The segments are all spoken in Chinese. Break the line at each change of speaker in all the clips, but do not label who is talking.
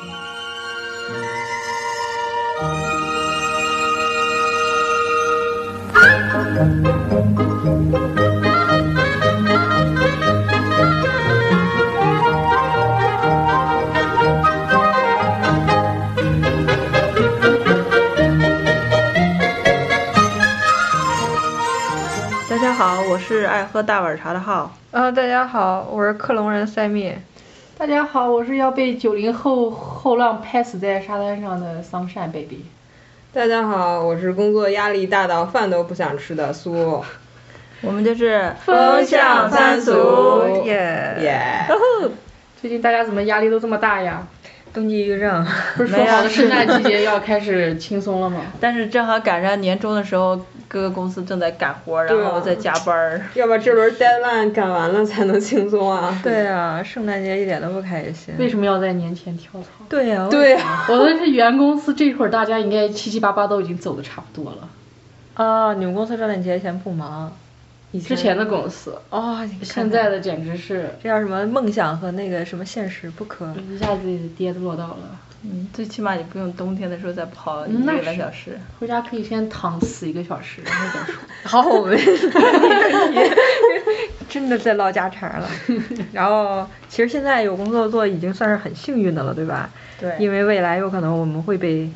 大家好，我是爱喝大碗茶的浩。
呃，大家好，我是克隆人塞密。
大家好，我是要被九零后后浪拍死在沙滩上的桑葚 baby。
大家好，我是工作压力大到饭都不想吃的苏。
我们就是
风向三俗耶
耶！
最近大家怎么压力都这么大呀？
冬季抑郁症。
不是说好的圣诞季 节要开始轻松了吗？
但是正好赶上年终的时候，各个公司正在赶活，然后在加班儿。
要把这轮 deadline 赶完了才能轻松啊！
对啊，圣诞节一点都不开心。
为什么要在年前跳槽？
对呀、
对呀、
我的是原公司，这会儿大家应该七七八八都已经走的差不多了。
啊，你们公司圣诞节前不忙？以
之前的公司，
哦，
现在的简直是
这叫什么梦想和那个什么现实不可。
一下子跌落到了。
嗯，最起码你不用冬天的时候再跑一个来小时。
回家可以先躺死一个小时，然后再说。
好，我们 真的在唠家常了。然后，其实现在有工作做已经算是很幸运的了，对吧？
对
因为未来有可能我们会被，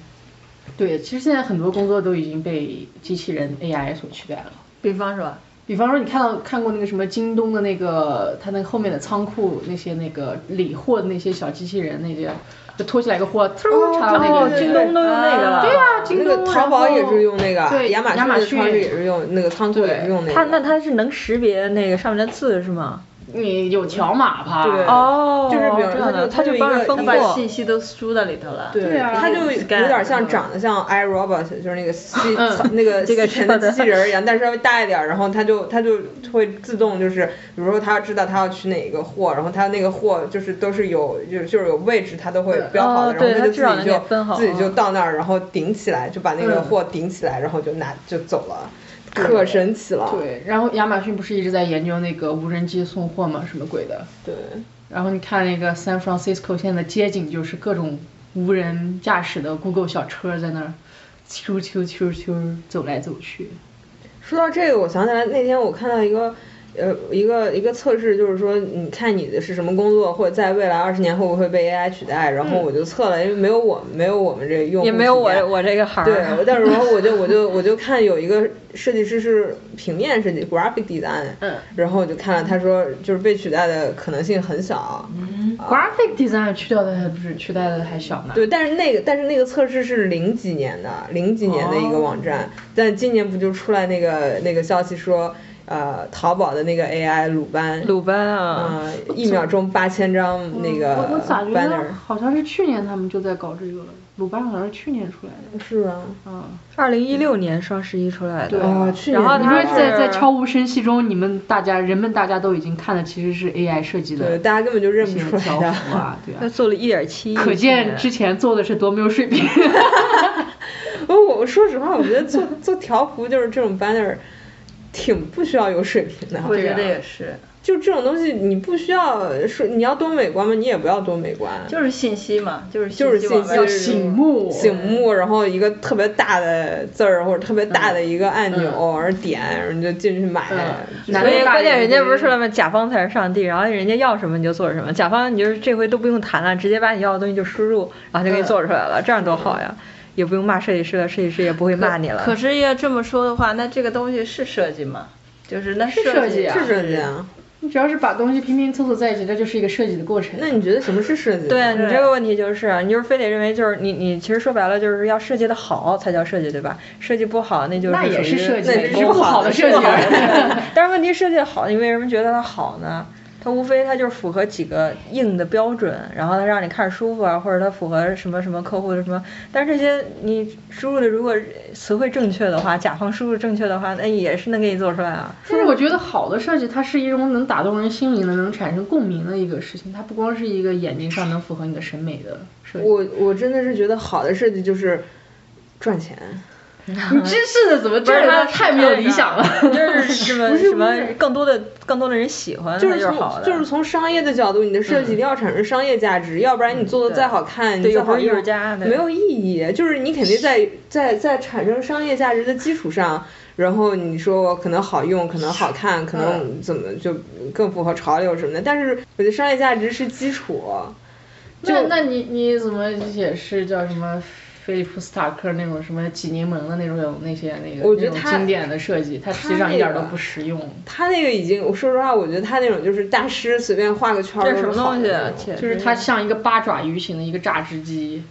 对，其实现在很多工作都已经被机器人 AI 所取代了。
比方说，
比方说，你看到看过那个什么京东的那个，它那个后面的仓库那些那个理货的那些小机器人，那些就拖起来一个货，突插到那个。
哦，京东都用那个了。
对啊，京
那
东。
个淘宝也是用那个，
对
亚马
逊
也是用那个仓库也是用那个。
它那它是能识别那个上面的字是吗？
你有条码吧？
对
哦，
就是比如
这样的，
它就
它就帮着
把。信息都输到里头了。
对
啊
它就有点像长得像 iRobot，就是那个 机
嗯
那个
这个
吸尘的机器人一样，但是稍微大一点，然后它就它就会自动就是，比如说它要知道它要取哪个货，然后它那个货就是都是有就是就是有位置，它都会标好的，然后它就自己就自己就到那儿，然后顶起来，就把那个
嗯
货顶起来，然后就拿就走了，可神奇了。
对，然后亚马逊不是一直在研究那个无人机送货吗？什么鬼的？
对。
然后你看那个 San Francisco 现在的街景就是各种无人驾驶的 Google 小车在那儿，啾啾啾啾走来走去。
说到这个，我想起来那天我看到一个，呃，一个一个测试，就是说你看你的是什么工作，或者在未来二十年会不会被 AI 取代？然后我就测了，因为没有我没有我们这用户
也没有我我这个行儿。
对，但是然后我就我就我就看有一个设计师是平面设计 graphic design，
嗯
然后我就看了，他说就是被取代的可能性很小。
Graphic design 去掉的还不是取代的还小呢。
对，但是那个但是那个测试是零几年的，零几年的一个网站，但今年不就出来那个那个消息说，呃，淘宝的那个 AI 鲁班，
鲁班啊，
嗯，一秒钟八千张那个
我我咋觉
banner，
得好像是去年他们就在搞这个了？鲁班好像是去年出来的。
是啊，
嗯，
二零一六年双十一出来的。
对
哦，去年
然后
你说在在悄无声息中，你们大家人们大家都已经看的其实是 AI 设计的
对，大家根本就认不出来的。
幅啊，对啊。
他做了一点七亿。
可见之前做的是多没有水平。
我我说实话，我觉得做做条幅就是这种 banner，挺不需要有水平的。
我觉得也是，
就这种东西，你不需要说你要多美观吗？你也不要多美观，
就是信息嘛，就是
就是信息
输
醒目
醒目，然后一个特别大的字儿或者特别大的一个按钮，
嗯
然后点，然后你就进去买。
所以关键人家不是说了吗？甲方才是上帝，然后人家要什么你就做什么。甲方你就是这回都不用谈了，直接把你要的东西就输入，然后就给你做出来了，这样多好呀！也不用骂设计师了，设计师也不会骂你了。
可是要这么说的话，那这个东西是设计吗？就是那
是设计啊
是设计啊。
你只要是把东西拼拼凑凑在一起，这就是一个设计的过程。
那你觉得什么是设计？
对啊你这个问题就是啊，你就是非得认为就是你你其实说白了就是要设计的好才叫设计，对吧？设计不好那就是
那也是设计，
那是
只是不好的设计。
但是问题设计的好，你为什么觉得它好呢？它无非它就是符合几个硬的标准，然后它让你看着舒服啊，或者它符合什么什么客户的什么。但是这些你输入的如果词汇正确的话，甲方输入正确的话，那也是能给你做出来啊。
但是我觉得好的设计，它是一种能打动人心灵的、能产生共鸣的一个事情。它不光是一个眼睛上能符合你的审美的设计。
我我真的是觉得好的设计就是赚钱。
你真是的，怎么这
是他
太没有理想了？
就是什么什么更多的更多的人喜欢，
就是从
好的。
就是从商业的角度，你的设计一定要产生商业价值，要不然你做的再好看，你再好
艺术家
没有意义。就是你肯定在在在产生商业价值的基础上，然后你说可能好用，可能好看，可能怎么就更符合潮流什么的。但是我觉得商业价值是基础。
那那你你怎么解释叫什么？菲利普斯塔克那种什么挤柠檬的那种那些那个那种经典的设计，它实际上一点都不实用。
他那个已经，我说实话，我觉得他那种就是大师随便画个圈儿
什么东
西，
就是它像一个八爪鱼形的一个榨汁机。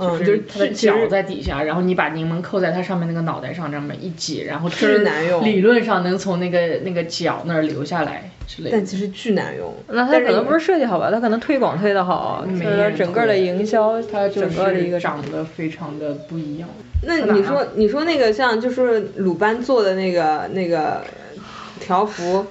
嗯，
就是它的脚在底下，然后你把柠檬扣在它上面那个脑袋上，这么一挤，然后
巨难用。
理论上能从那个那个脚那儿流下来之类的。
但其实巨难用。
那它可能不是设计好吧？它可能推广推的好，就是整个的营销，它整个的一个
长得非常的不一样。
那你说你说那个像就是鲁班做的那个那个条幅。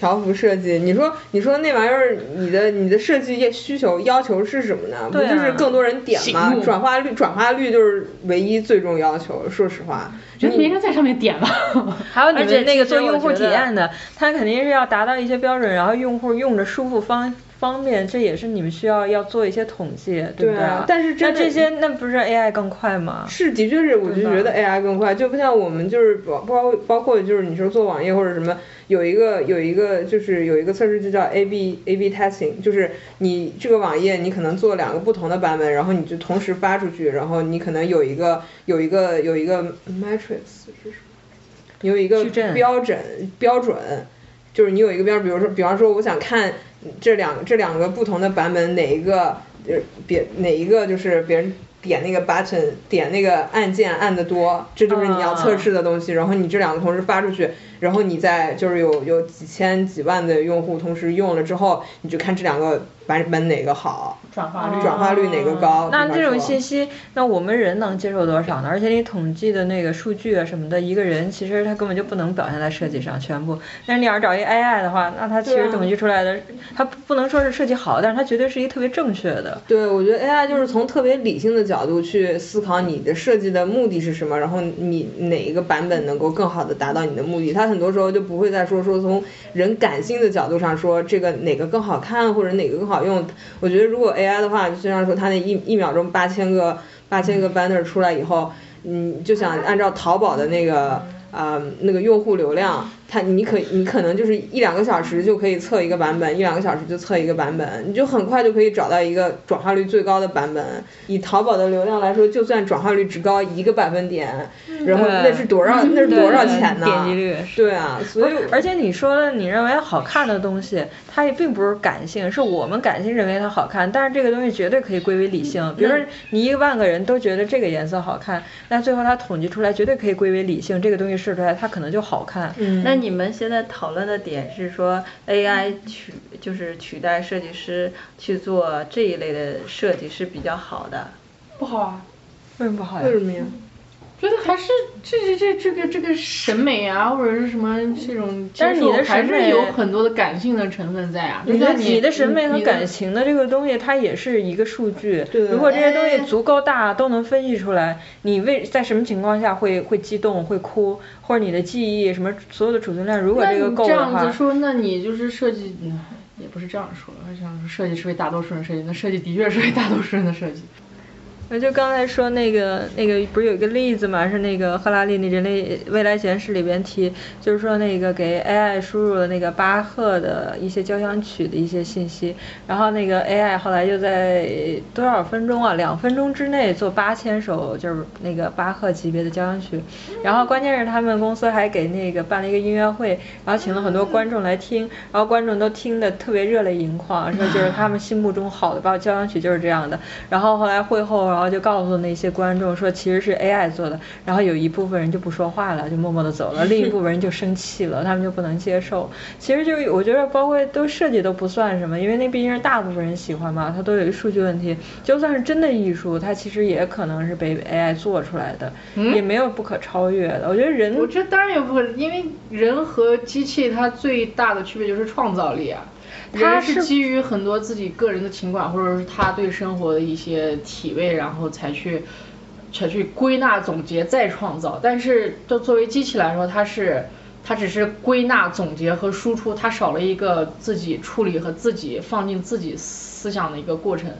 条幅设计，你说你说那玩意儿，你的你的设计业需求要求是什么呢？不就是更多人点吗？转化率转化率就是唯一最重要求。说实话，
觉得没人在上面点吧。
还有你们那个做用户体验的，他肯定是要达到一些标准，然后用户用着舒服方方便，这也是你们需要要做一些统计，对不对？
但是
那这些那不是 AI 更快吗？
是，的确是，我就觉得 AI 更快，就不像我们就是包包包括就是你说做网页或者什么。有一个有一个就是有一个测试就叫 A/B A/B testing，就是你这个网页你可能做两个不同的版本，然后你就同时发出去，然后你可能有一个有一个有一个 matrix 是什么？有一个标准标准，就是你有一个标，比如说比方说我想看这两这两个不同的版本哪一个呃别哪一个就是别人。点那个 button，点那个按键按的多，这就是你要测试的东西。然后你这两个同时发出去，然后你在就是有有几千几万的用户同时用了之后，你就看这两个。版本哪个好？
转化率
转化率哪个高？
那这种信息，那我们人能接受多少呢？而且你统计的那个数据啊什么的，一个人其实他根本就不能表现在设计上全部。但是你要是找一 AI 的话，那它其实统计出来的，它不能说是设计好，但是它绝对是一个特别正确的。
对，我觉得 AI 就是从特别理性的角度去思考你的设计的目的是什么，然后你哪一个版本能够更好的达到你的目的。它很多时候就不会再说说从人感性的角度上说这个哪个更好看或者哪个更好用。我觉得如果 AI 的话，虽然说它那一一秒钟八千个八千个 banner 出来以后，嗯，就想按照淘宝的那个啊那个用户流量。它你可你可能就是一两个小时就可以测一个版本，一两个小时就测一个版本，你就很快就可以找到一个转化率最高的版本。以淘宝的流量来说，就算转化率只高一个百分点，然后那是多少那是多少钱呢？
点击率。
对啊，所以
而且你说的你认为好看的东西，它也并不是感性，是我们感性认为它好看，但是这个东西绝对可以归为理性。比如说你一万个人都觉得这个颜色好看，那最后它统计出来绝对可以归为理性，这个东西试出来它可能就好看。
嗯。那你们现在讨论的点是说，AI 取就是取代设计师去做这一类的设计是比较好的，
不好啊？
为什么不好呀？
为什么呀？
觉得还是这这这这个这个审美啊，或者是什么这种，
但是你的审美
有很多的感性的成分在啊。
你的
你
的审美和感情的这个东西，它也是一个数据。
对。
如果这些东西足够大，都能分析出来，你为在什么情况下会会激动会哭，或者你的记忆什么所有的储存量，如果这个够的
话。这样子说，那你就是设计，也不是这样说，我想说设计是为大多数人设计，那设计的确是为大多数人的设计。
我就刚才说那个那个不是有一个例子嘛，是那个赫拉利那人类未来简史里边提，就是说那个给 AI 输入了那个巴赫的一些交响曲的一些信息，然后那个 AI 后来就在多少分钟啊，两分钟之内做八千首就是那个巴赫级别的交响曲，然后关键是他们公司还给那个办了一个音乐会，然后请了很多观众来听，然后观众都听得特别热泪盈眶，说就是他们心目中好的交响曲就是这样的，然后后来会后。然后就告诉那些观众说，其实是 AI 做的。然后有一部分人就不说话了，就默默地走了；另一部分人就生气了，他们就不能接受。其实就是我觉得，包括都设计都不算什么，因为那毕竟是大部分人喜欢嘛，它都有一个数据问题。就算是真的艺术，它其实也可能是被 AI 做出来的，也没有不可超越的。我觉得人，
我觉得当然有不可，因为人和机器它最大的区别就是创造力啊。他是基于很多自己个人的情感，或者是他对生活的一些体味，然后才去才去归纳总结再创造。但是就作为机器来说，它是它只是归纳总结和输出，它少了一个自己处理和自己放进自己思想的一个过程。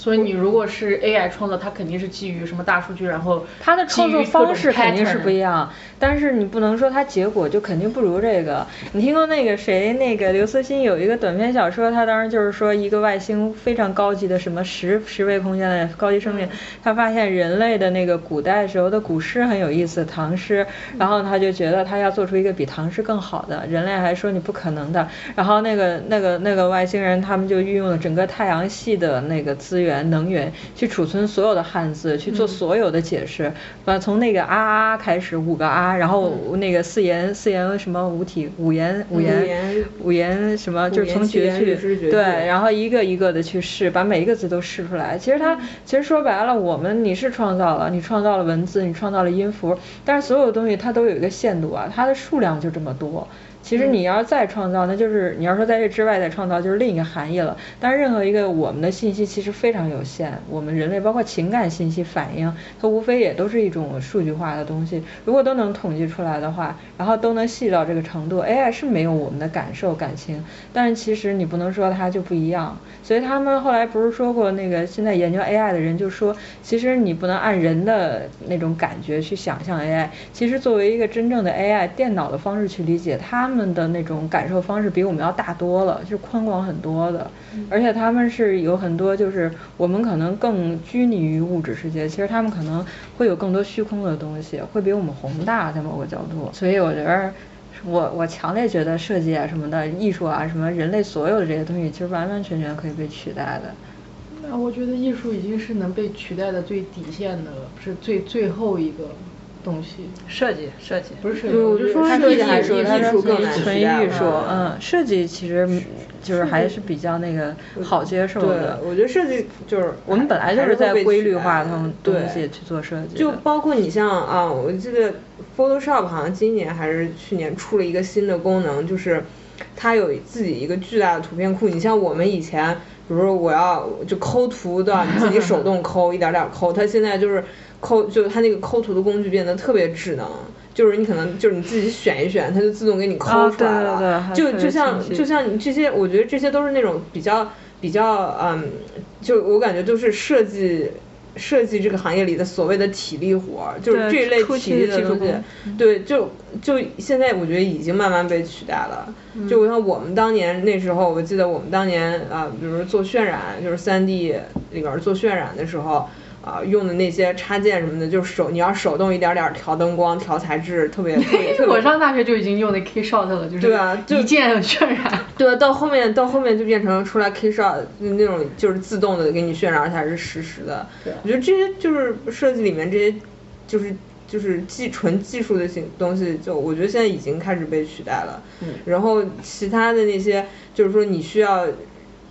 所以你如果是 AI 创作，它肯定是基于什么大数据，然后
它的创作方式肯定是不一样。但是你不能说它结果就肯定不如这个。你听过那个谁，那个刘慈欣有一个短篇小说，他当时就是说一个外星非常高级的什么十十维空间的高级生命，他发现人类的那个古代时候的古诗很有意思，唐诗，然后他就觉得他要做出一个比唐诗更好的，人类还说你不可能的。然后那个那个那个外星人他们就运用了整个太阳系的那个资源。源能源去储存所有的汉字，去做所有的解释，把从那个啊啊开始五个啊，然后那个四言四言什么五体五言五言五言什么，就是从绝句对，然后一个一个的去试，把每一个字都试出来。其实它其实说白了，我们你是创造了，你创造了文字，你创造了音符，但是所有的东西它都有一个限度啊，它的数量就这么多。其实你要再创造，那就是你要说在这之外再创造，就是另一个含义了。但是任何一个我们的信息其实非常有限，我们人类包括情感信息反应，它无非也都是一种数据化的东西。如果都能统计出来的话，然后都能细到这个程度，AI 是没有我们的感受感情，但是其实你不能说它就不一样。所以他们后来不是说过，那个现在研究 AI 的人就说，其实你不能按人的那种感觉去想象 AI。其实作为一个真正的 AI，电脑的方式去理解。他们的那种感受方式比我们要大多了，就是宽广很多的，而且他们是有很多就是我们可能更拘泥于物质世界，其实他们可能会有更多虚空的东西，会比我们宏大在某个角度。所以我觉得，我我强烈觉得设计啊什么的，艺术啊什么，人类所有的这些东西其实完完全全可以被取代的。
那我觉得艺术已经是能被取代的最底线的了，是最最后一个。东西
设计设计
不是设计，我
就
说
设计
还
是艺术更难
纯艺术，嗯，设计其实就是还是比较那个好接受的。
对，我觉得设计就是
我们本来就是在规律化他们东西去做设计。
就包括你像啊，我记得 Photoshop 好像今年还是去年出了一个新的功能，就是它有自己一个巨大的图片库。你像我们以前，比如说我要就抠图都要你自己手动抠，一点点抠，它现在就是。抠就它那个抠图的工具变得特别智能，就是你可能就是你自己选一选，它就自动给你抠出来
了。
就就像就像你这些，我觉得这些都是那种比较比较嗯，就我感觉都是设计设计这个行业里的所谓的体力活，就是这一类体力的东西。对，就就现在我觉得已经慢慢被取代了。就像我们当年那时候，我记得我们当年啊，比如做渲染，就是三 D 里边做渲染的时候。啊，用的那些插件什么的，就是手你要手动一点点调灯光、调材质，特别特别。
我上大学就已经用那 K Shot 了，就是
对啊，
一键渲染。
对啊，到后面到后面就变成出来 K Shot 那种，就是自动的给你渲染，而且还是实时的。
对，
我觉得这些就是设计里面这些，就是就是技纯技术的性东西，就我觉得现在已经开始被取代了。
嗯。
然后其他的那些，就是说你需要。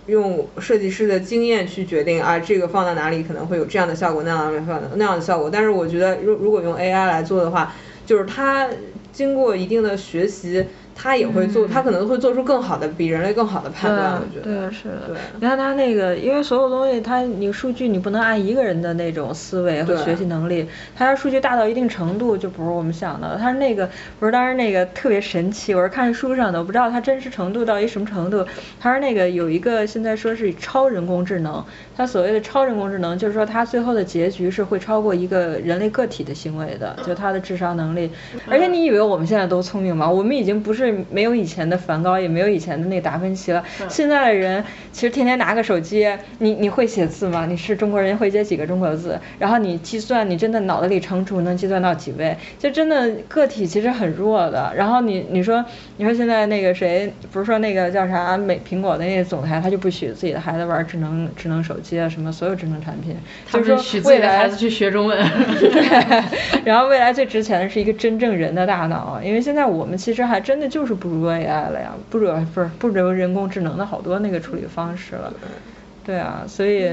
用设计师的经验去决定啊，这个放在哪里可能会有这样的效果，那样的放那样的效果。但是我觉得，如如果用 AI 来做的话，就是它经过一定的学习。他也会做，他可能会做出更好的、比人类更好的判断。我觉得，
对，是的。对，你看他那个，因为所有东西，他你数据你不能按一个人的那种思维和学习能力，他要数据大到一定程度，就不是我们想的。他那个不是当时那个特别神奇，我是看书上的，我不知道它真实程度到一什么程度。他说那个有一个现在说是超人工智能，他所谓的超人工智能，就是说他最后的结局是会超过一个人类个体的行为的，就他的智商能力。而且你以为我们现在都聪明吗？我们已经不是。没有以前的梵高，也没有以前的那个达芬奇了。现在的人其实天天拿个手机，你你会写字吗？你是中国人会写几个中国字？然后你计算，你真的脑子里乘除能计算到几位？就真的个体其实很弱的。然后你你说你说现在那个谁，不是说那个叫啥美苹果的那个总裁，他就不许自己的孩子玩智能智能手机啊，什么所有智能产品。
就
是
许自己的孩子去学中文。
对。然后未来最值钱的是一个真正人的大脑，因为现在我们其实还真的就是。不如 AI 了呀，不如不是不如人工智能的好多那个处理方式了，对啊，所以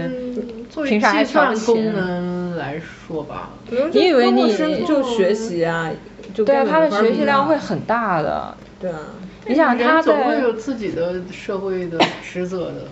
凭啥还
算功能来说吧，
你以为你
就学习啊，就
对啊，他的学习量会很大的，
对啊，
你想他
总会有自己的社会的职责的，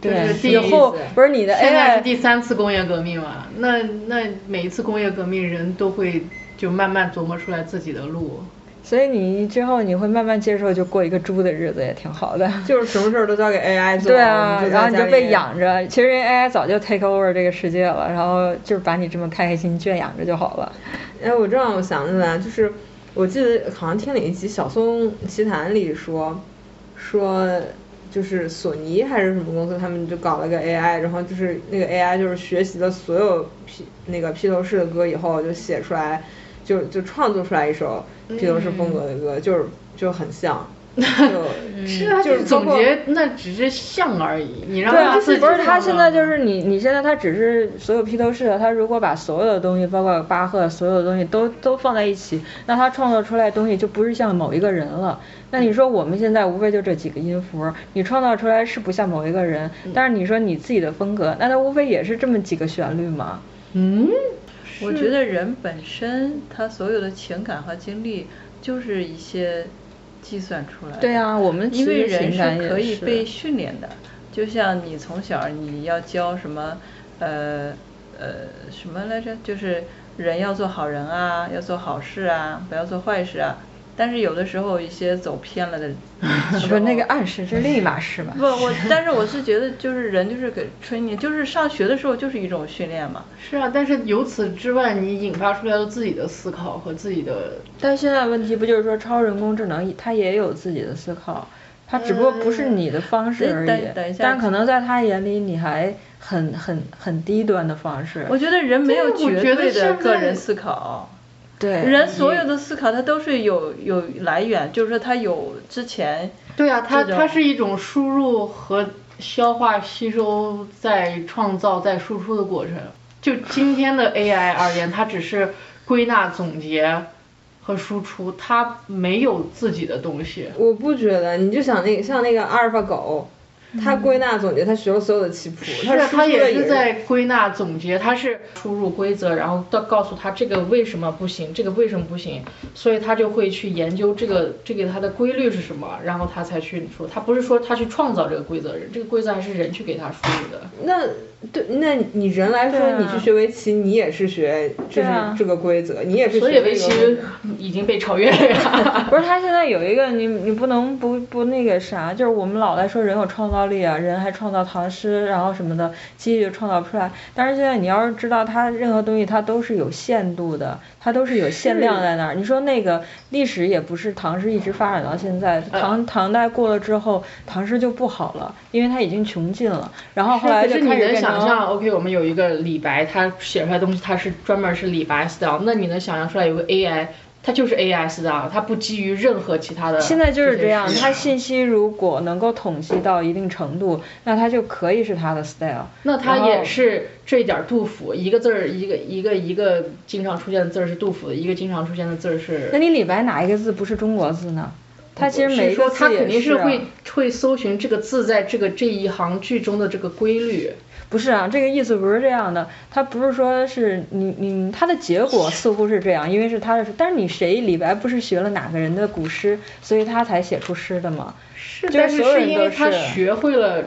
对，
第一
以后不是你的
现在是第三次工业革命嘛？那那每一次工业革命，人都会就慢慢琢磨出来自己的路。
所以你之后你会慢慢接受，就过一个猪的日子也挺好的。
就是什么事儿都交给 AI 做，
对啊，然后你就被
养。
着。其实 AI 早就 take over 这个世界了，然后就是把你这么开开心心圈养着就好了。
哎，我这让我想起来，就是我记得好像听了一集《小松奇谈》里说，说就是索尼还是什么公司，他们就搞了个 AI，然后就是那个 AI 就是学习了所有披那个披头士的歌以后，就写出来，就就创作出来一首披头士风格的歌，就是就很像。就是
啊，
就是
总结，那只是像而已。你让他自己
不是他现在就是你，你现在他只是所有披头士的，他如果把所有的东西，包括巴赫所有的东西都都放在一起，那他创作出来的东西就不是像某一个人了。那你说我们现在无非就这几个音符，你创造出来是不像某一个人，但是你说你自己的风格，那他无非也是这么几个旋律嘛。
嗯，
我觉得人本身他所有的情感和经历就是一些计算出来的。
对啊我们
因为人
是
可以被训练的，就像你从小你要教什么，呃呃什么来着？就是人要做好人啊，要做好事啊，不要做坏事啊。但是有的时候一些走偏了的
不是那个暗示，这是另一码事吧？
不，我但是我是觉得，就是人就是给吹你，就是上学的时候就是一种训练嘛。
是啊，但是由此之外，你引发出来了自己的思考和自己的。
但现在问题不就是说，超人工智能它也有自己的思考，它只不过不是你的方式而已。
等等一下
但可能在他眼里，你还很很很低端的方式。
我觉得人没有绝对的个人思考。
对
人所有的思考，它都是有有来源，就是说它有之前。
对啊，它它是一种输入和消化、吸收、再创造、再输出的过程。就今天的 AI 而言，它只是归纳、总结和输出，它没有自己的东西。
我不觉得，你就想那个像那个阿尔法狗，它归纳总结，他学了所有的棋谱，
是啊，
它输出
它也是在归纳总结，他是输入规则，然后到告诉他这个为什么不行，这个为什么不行，所以他就会去研究这个这个它的规律是什么，然后他才去说，他不是说他去创造这个规则，这个规则还是人去给他输入的。
那对，那你人来说，
啊
你去学围棋，你也是学就是
啊
这个规则，你也是
所以围
学这个规
棋。已经被超越了呀。
不是他现在有一个你你不能不不那个啥，就是我们老在说人有创造力啊，人还创造唐诗，然后什么的，机器就创造不出来。但是现在你要是知道它任何东西它都是有限度的，它都是有限量在那儿。你说那个历史也不是唐诗一直发展到现在，唐唐代过了之后，唐诗就不好了，因为它已经穷尽了。然后后来就是开始
你能
变成
想象，OK，我们有一个李白，他写出来的东西，他是专门是李白 style，那你能想象出来有个 AI，它就是 AI style，它不基于任何其他的。
现在就是这样，
些
它信息如果能够统计到一定程度，那它就可以是它的 style。
那它也是这一点儿杜甫，一个字儿一个一个一个经常出现的字儿是杜甫的，一个经常出现的字儿是。
那你李白哪一个字不是中国字呢？他其实每
是说他肯定是会会搜寻这个字在这个这一行句中的这个规律。
不是啊，这个意思不是这样的，他不是说是你你他的结果似乎是这样，因为是他的，但是你谁李白不是学了哪个人的古诗，所以他才写出诗的吗？
是，
就是
但是是因为他
是
学会了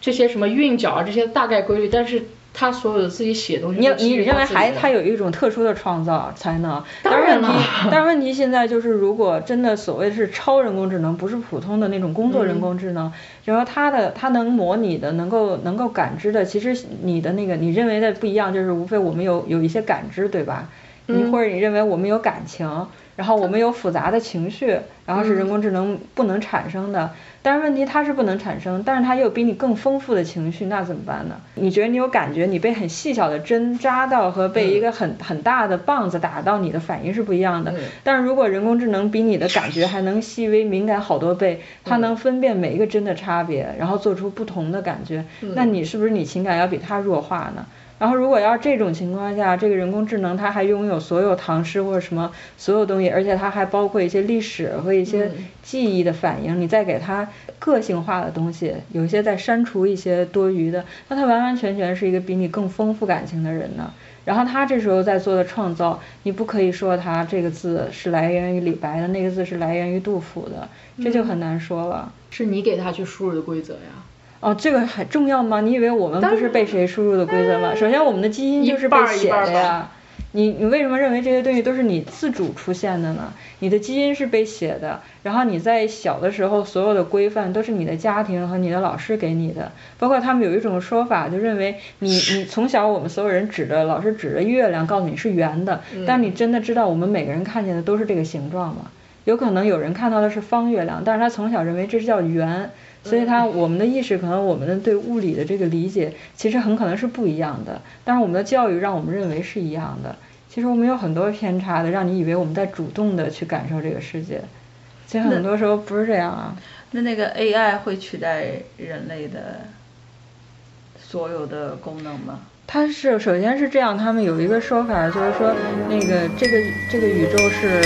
这些什么韵脚啊这些大概规律，但是他所有的自己写的东西
你你认为还他有一种特殊的创造才能？
当
但是问题
然了，
但是问题现在就是，如果真的所谓是超人工智能，不是普通的那种工作
嗯
人工智能，然后他的他能模拟的，能够能够感知的，其实你的那个你认为的不一样，就是无非我们有有一些感知，对吧？你
嗯
或者你认为我们有感情，然后我们有复杂的情绪，然后是人工智能不能产生的。但是问题它是不能产生，但是它又有比你更丰富的情绪，那怎么办呢？你觉得你有感觉，你被很细小的针扎到和被一个很很大的棒子打到，你的反应是不一样的。但是如果人工智能比你的感觉还能细微敏感好多倍，它能分辨每一个针的差别，然后做出不同的感觉，那你是不是你情感要比它弱化呢？然后，如果要是这种情况下，这个人工智能它还拥有所有唐诗或者什么所有东西，而且它还包括一些历史和一些记忆的反应，你再给它个性化的东西，有一些再删除一些多余的，那它完完全全是一个比你更丰富感情的人呢。然后他这时候在做的创造，你不可以说他这个字是来源于李白的，那个字是来源于杜甫的，这就很难说了。
是你给他去输入的规则呀。
哦，这个很重要吗？你以为我们不是被谁输入的规则吗？首先，我们的基因就是被写的呀。你你为什么认为这些东西都是你自主出现的呢？你的基因是被写的，然后你在小的时候所有的规范都是你的家庭和你的老师给你的，包括他们有一种说法，就认为你你从小我们所有人指着老师指着月亮告诉你是圆的，但你真的知道我们每个人看见的都是这个形状吗？有可能有人看到的是方月亮，但是他从小认为这是叫圆，所以他我们的意识可能我们的对物理的这个理解其实很可能是不一样的，但是我们的教育让我们认为是一样的。其实我们有很多偏差的，让你以为我们在主动的去感受这个世界，其实很多时候不是这样啊。
那那个 AI 会取代人类的所有的功能吗？
它是首先是这样，他们有一个说法，就是说那个这个这个宇宙是